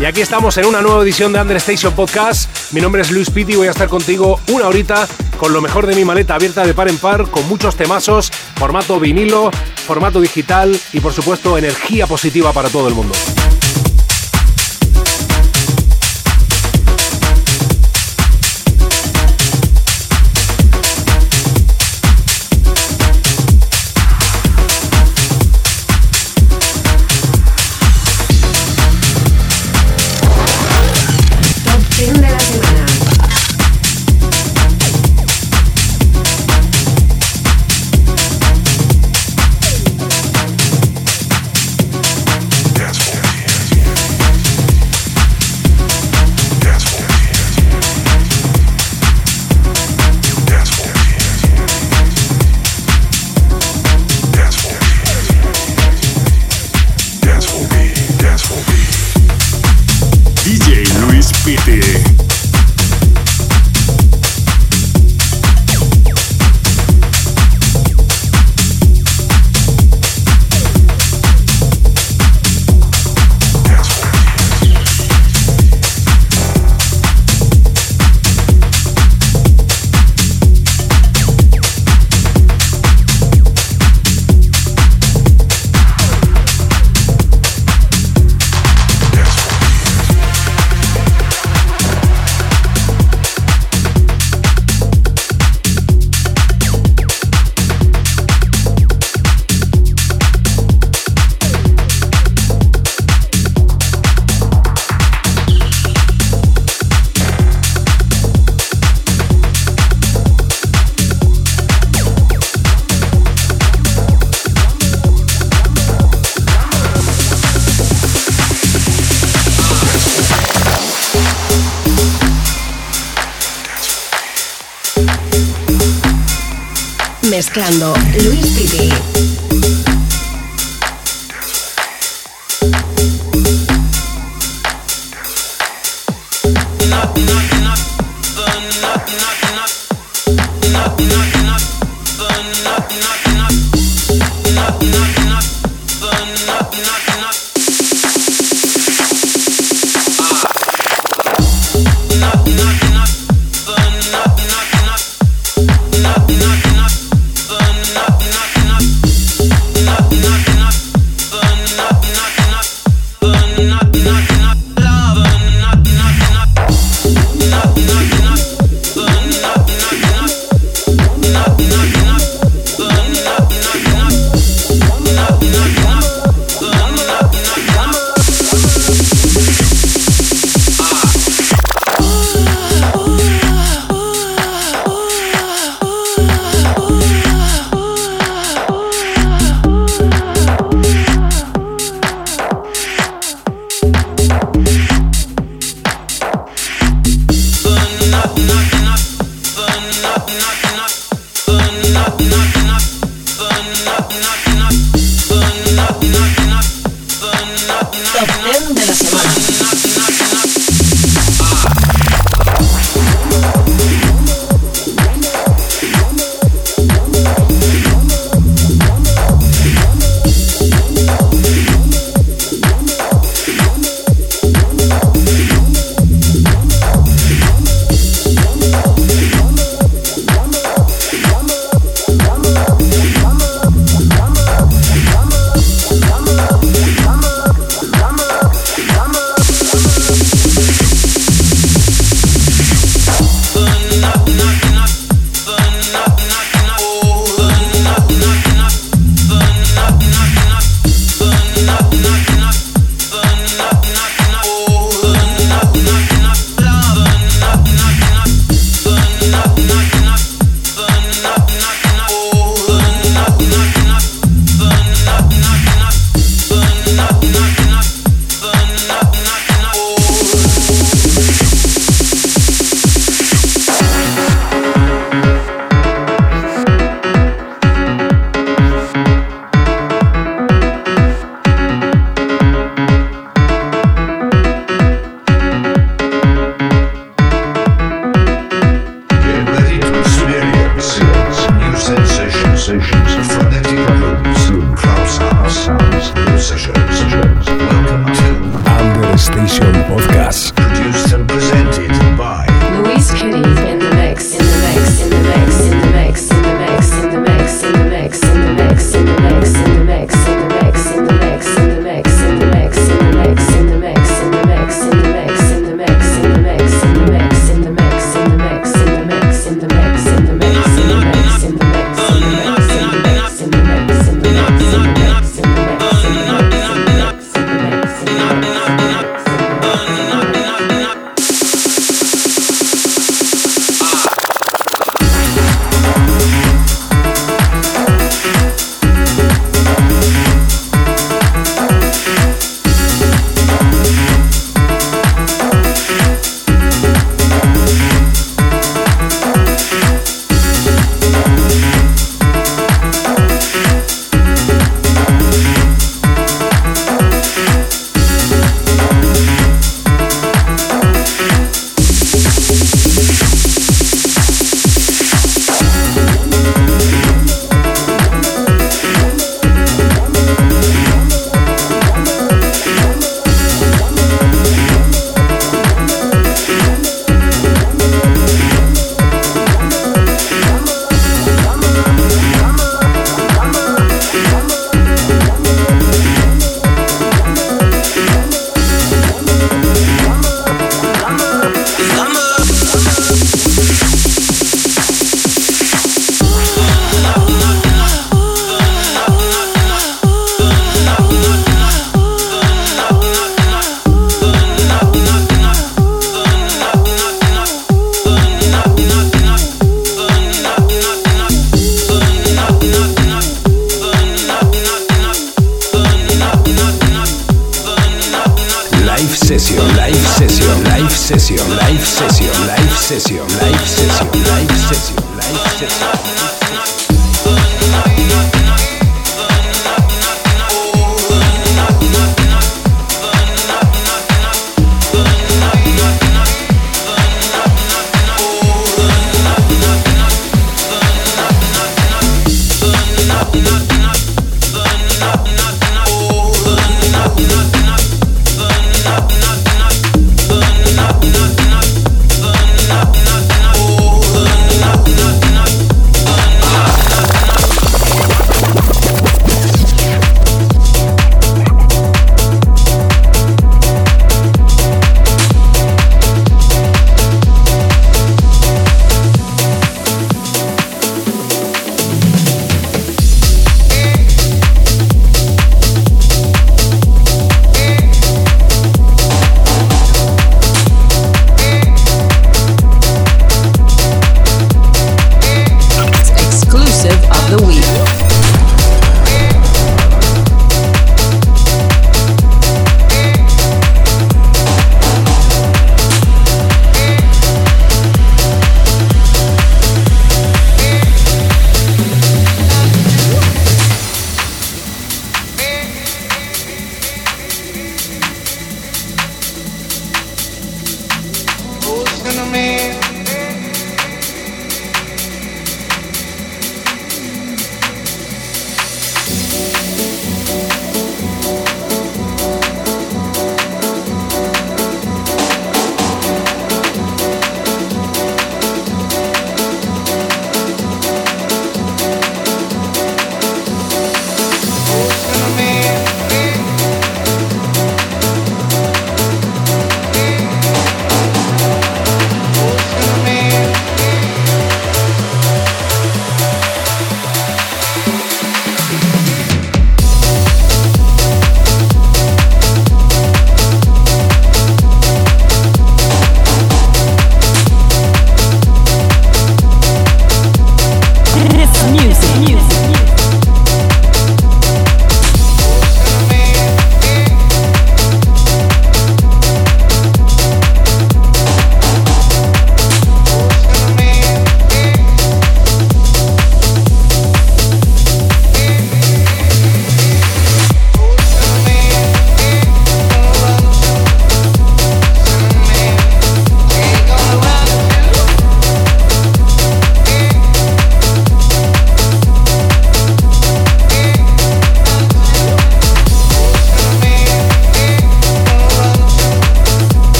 Y aquí estamos en una nueva edición de Understation Podcast. Mi nombre es Luis Pitti y voy a estar contigo una horita con lo mejor de mi maleta abierta de par en par, con muchos temazos, formato vinilo, formato digital y por supuesto energía positiva para todo el mundo.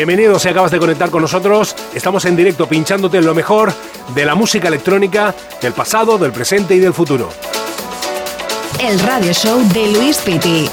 Bienvenidos si acabas de conectar con nosotros. Estamos en directo pinchándote lo mejor de la música electrónica del pasado, del presente y del futuro. El radio show de Luis Piti.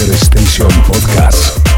Hyperextension Podcast.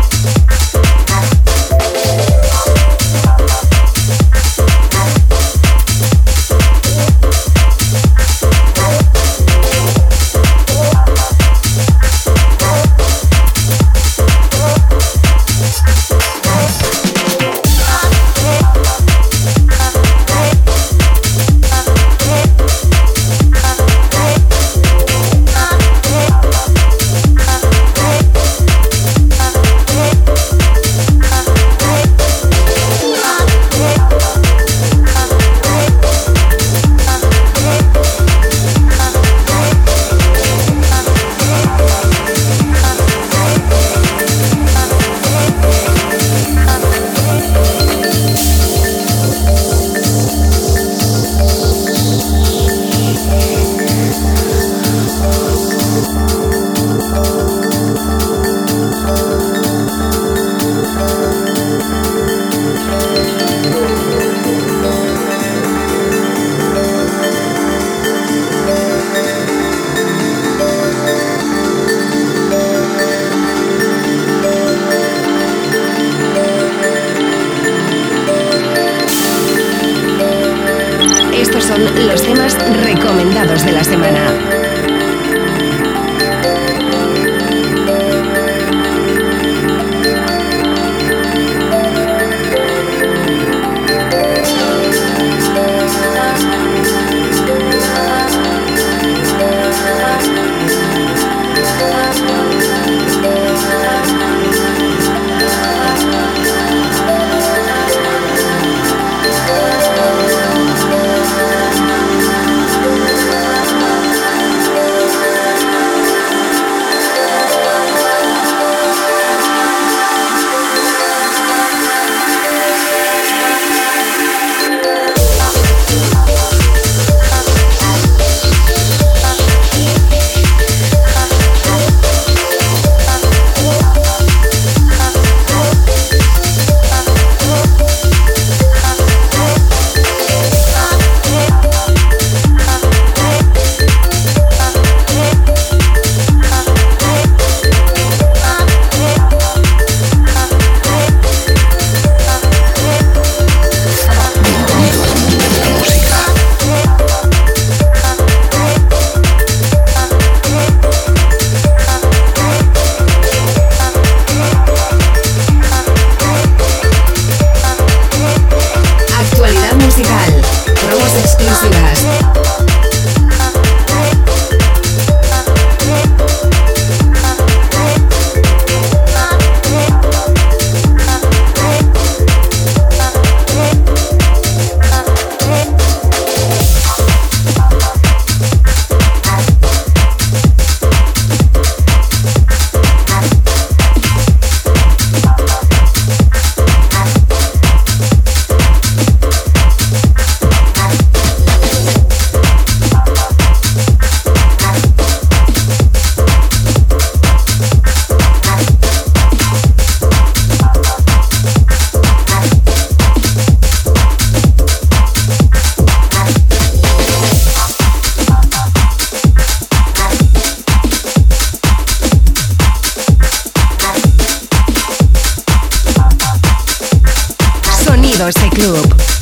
Club.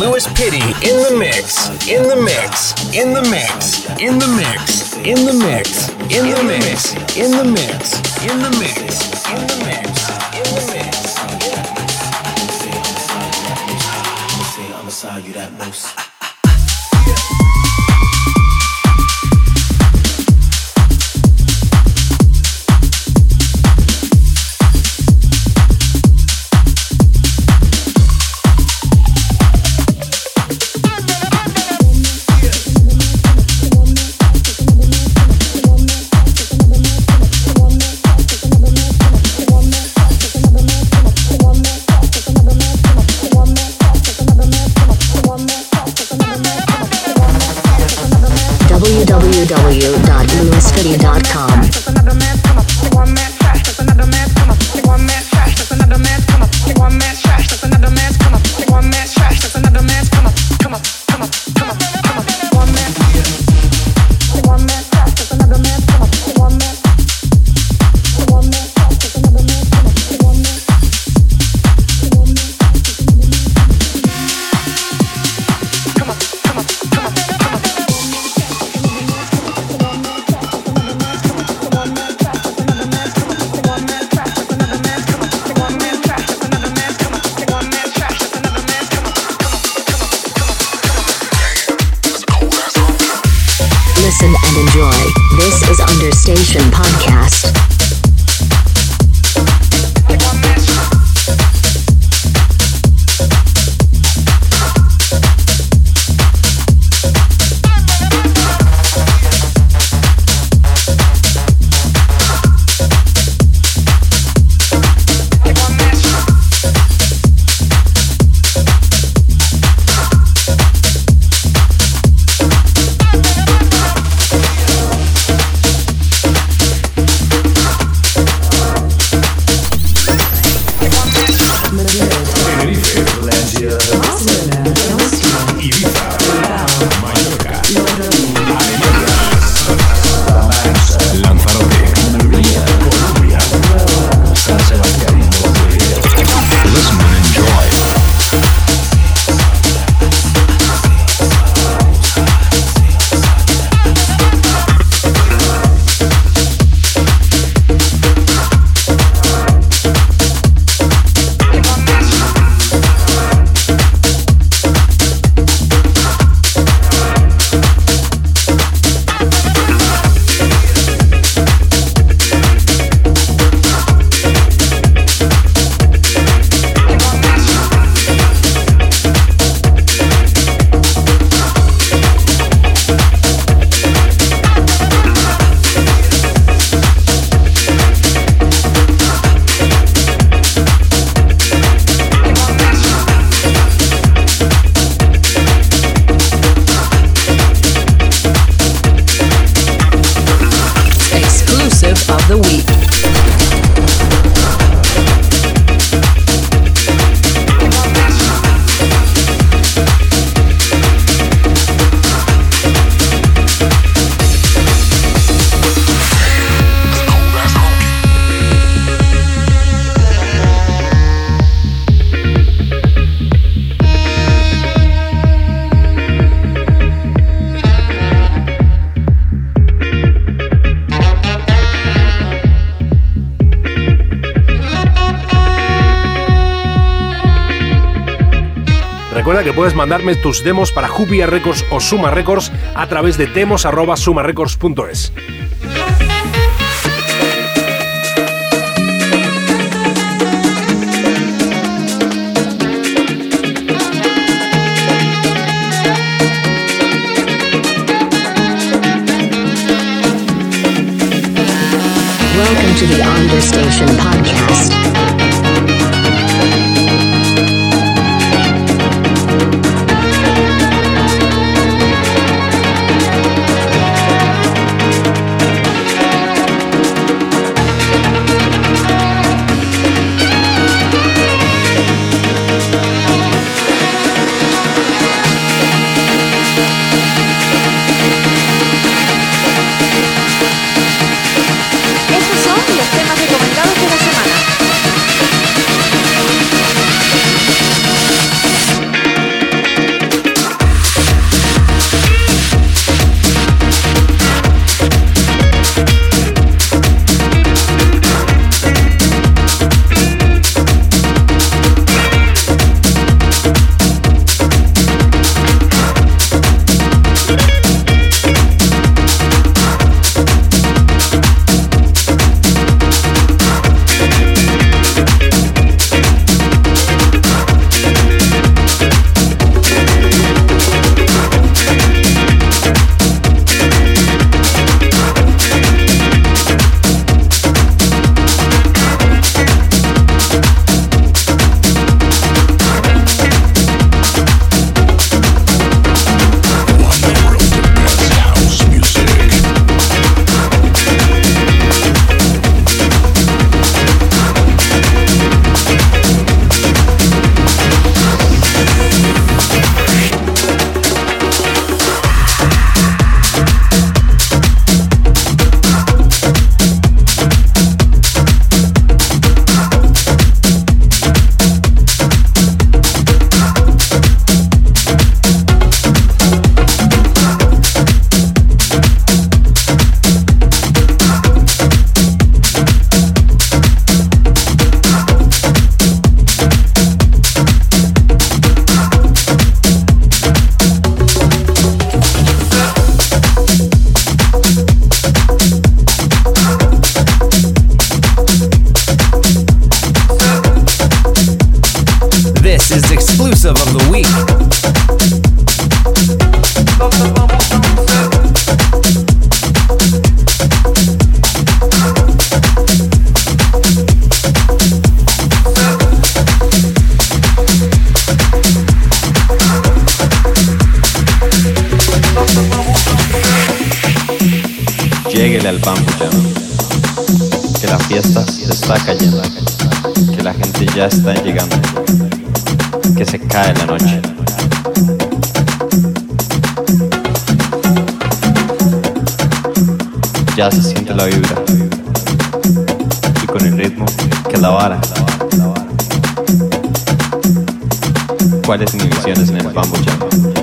Lewis Pitty in the mix, in the mix, in the mix, in the mix, in the mix, in the mix, in the mix, in the mix. In the mix. Puedes mandarme tus demos para Jupia Records o Suma Records a través de demos@sumarecords.es. Welcome to the Understation Podcast. ya se siente la vibra. Y con el ritmo que la vara. ¿Cuál es mi visión en el bamboo jam?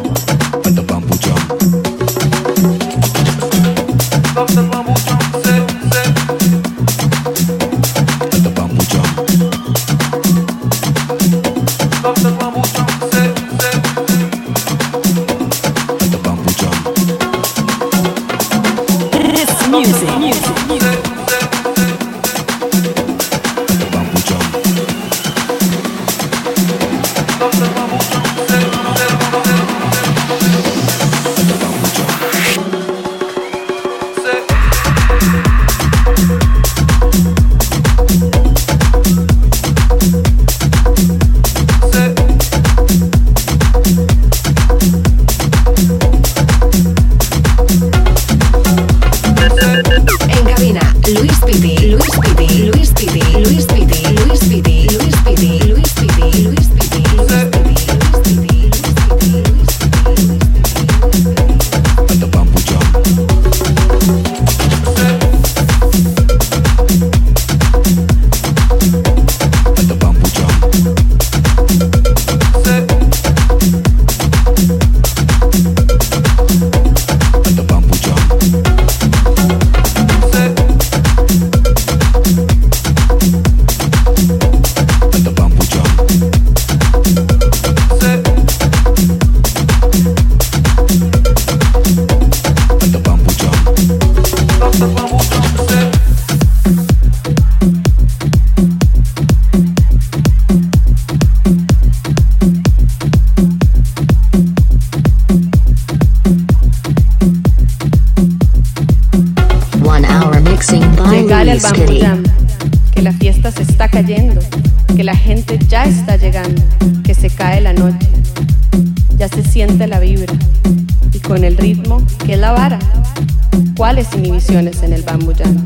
cayendo, que la gente ya está llegando, que se cae la noche, ya se siente la vibra. Y con el ritmo que es la vara, cuáles inhibiciones en el bambuyano.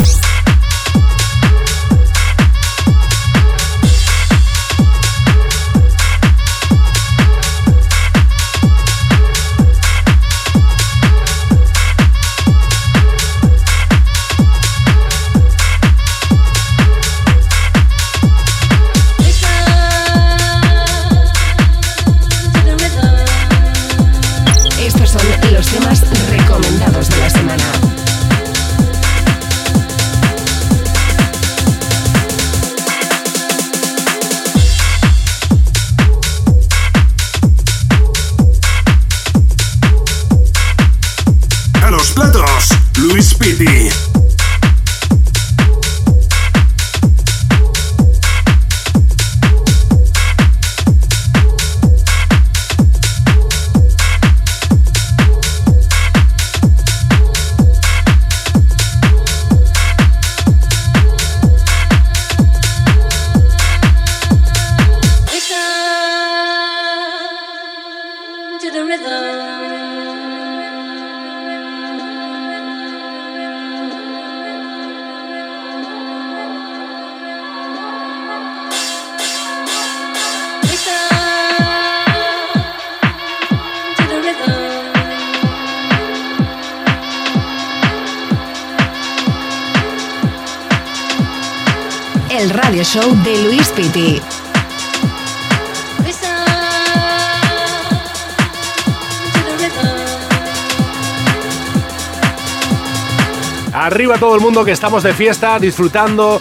Arriba todo el mundo que estamos de fiesta, disfrutando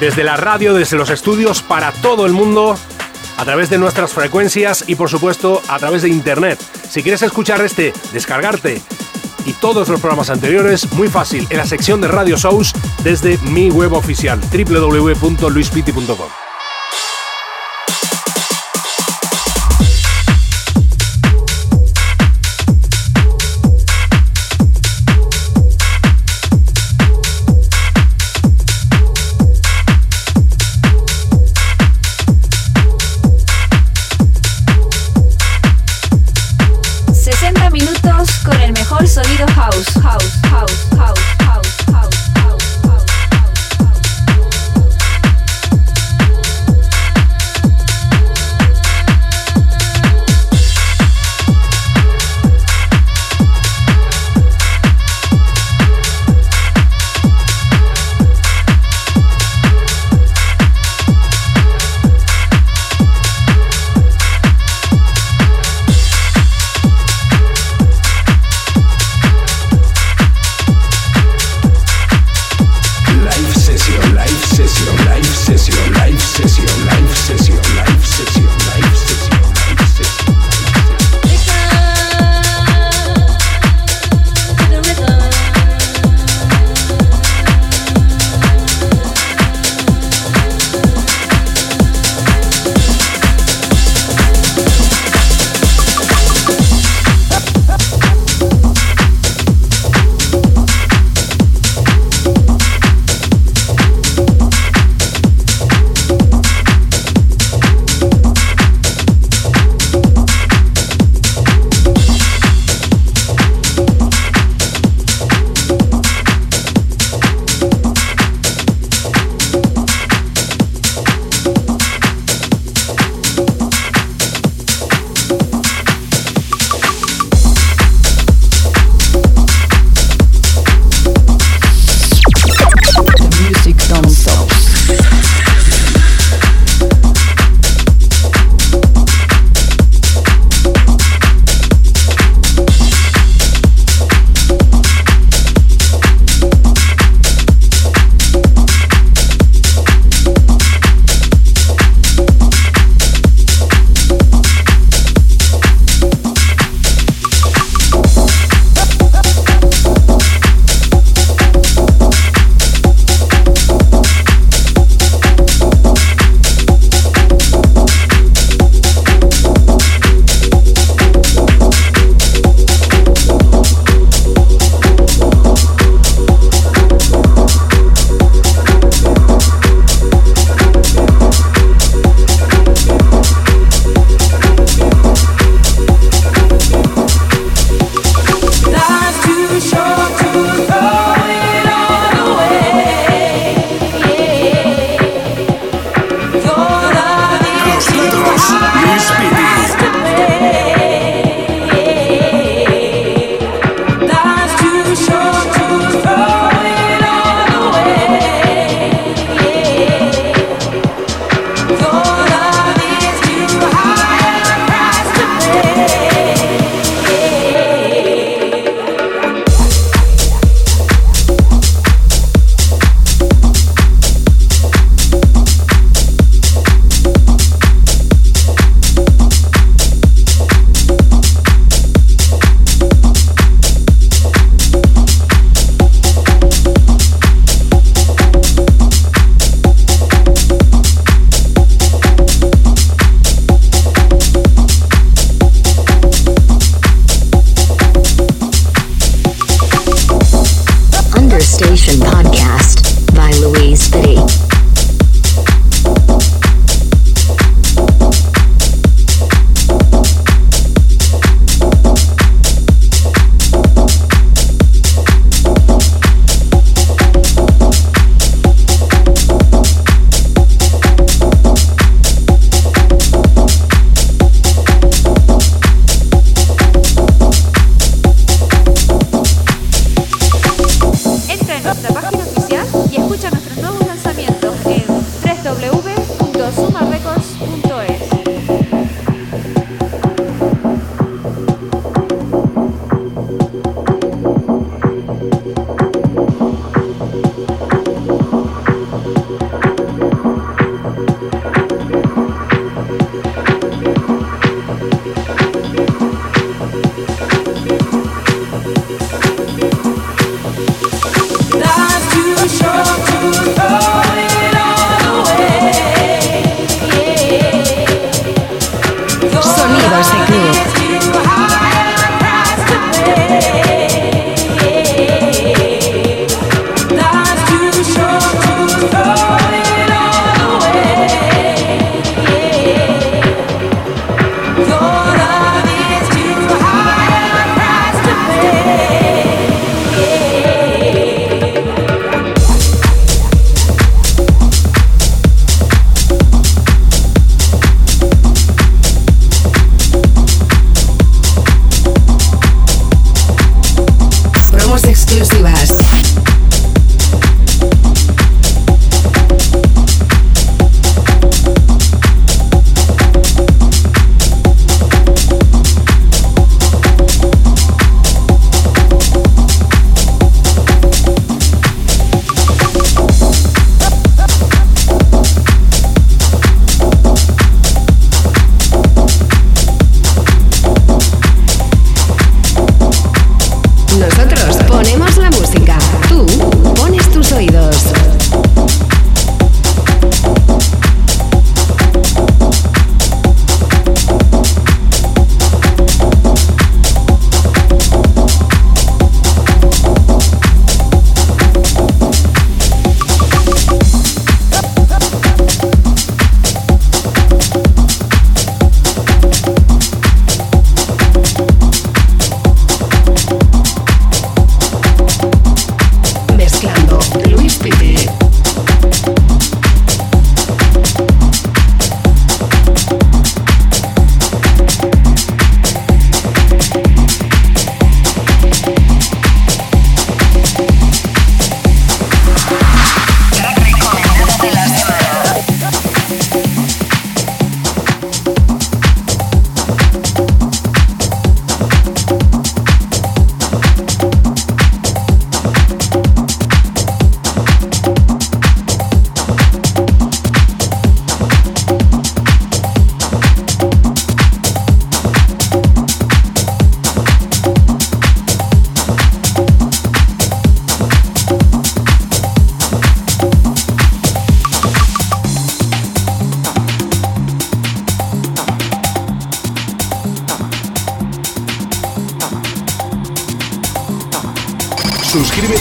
desde la radio, desde los estudios, para todo el mundo, a través de nuestras frecuencias y por supuesto a través de internet. Si quieres escuchar este, descargarte y todos los programas anteriores, muy fácil, en la sección de Radio Shows desde mi web oficial, www.luispiti.com.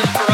in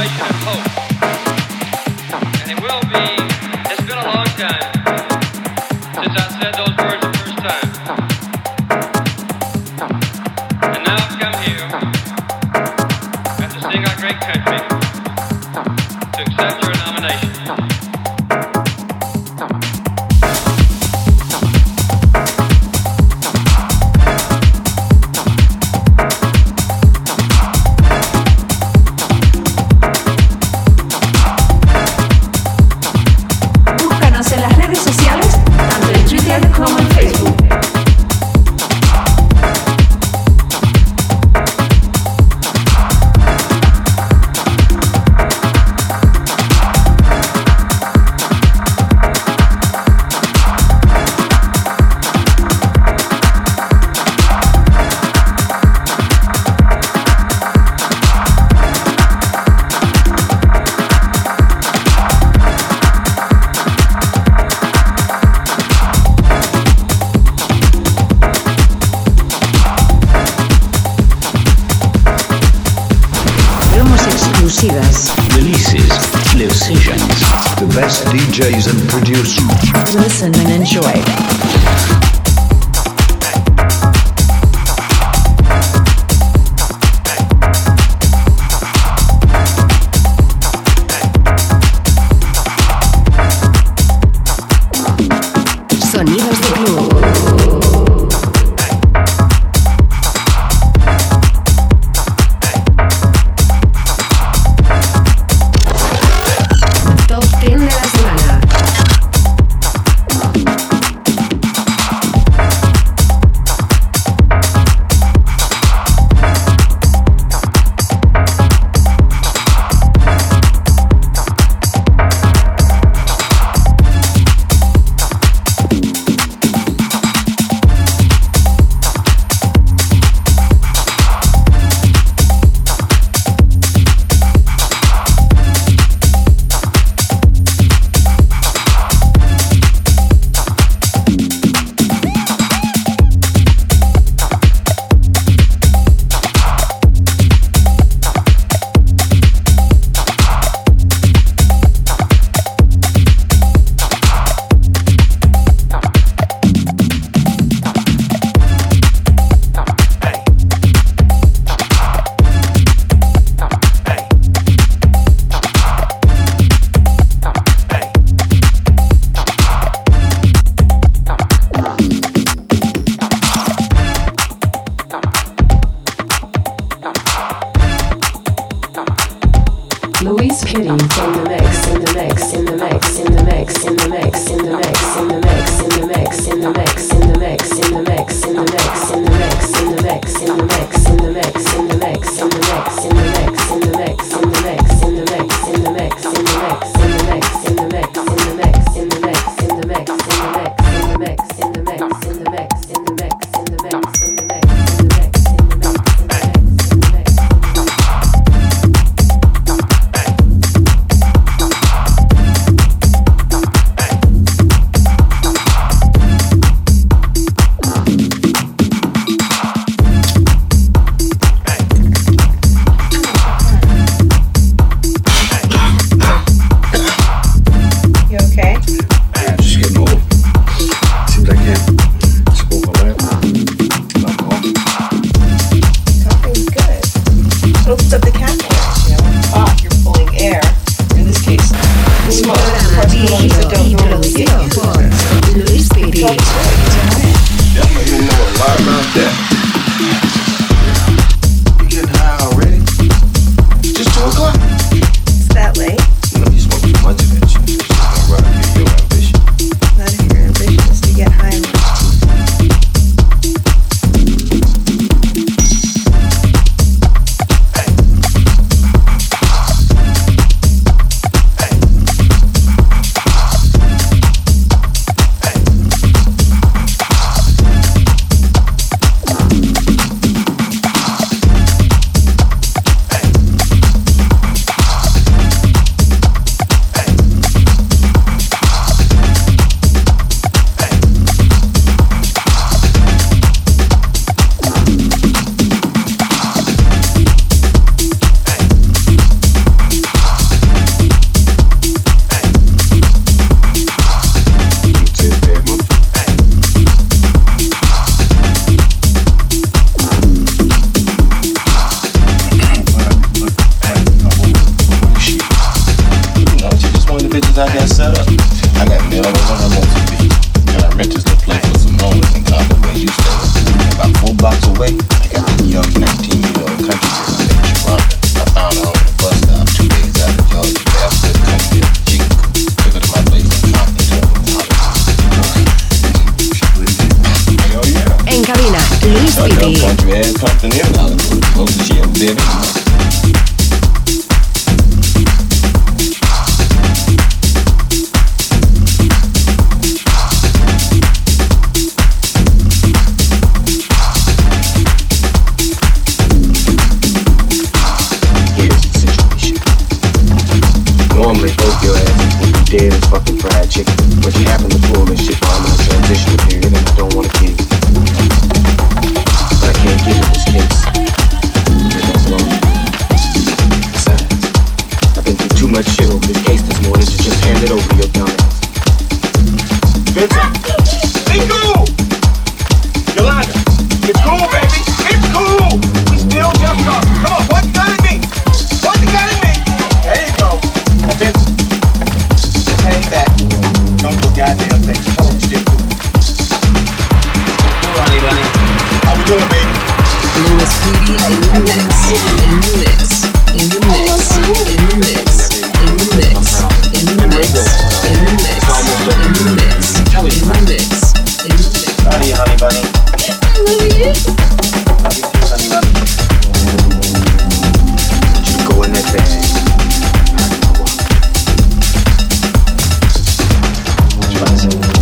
Thank you.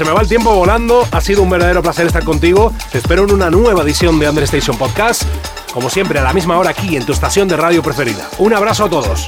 Se me va el tiempo volando. Ha sido un verdadero placer estar contigo. Te espero en una nueva edición de Understation Podcast. Como siempre, a la misma hora aquí en tu estación de radio preferida. Un abrazo a todos.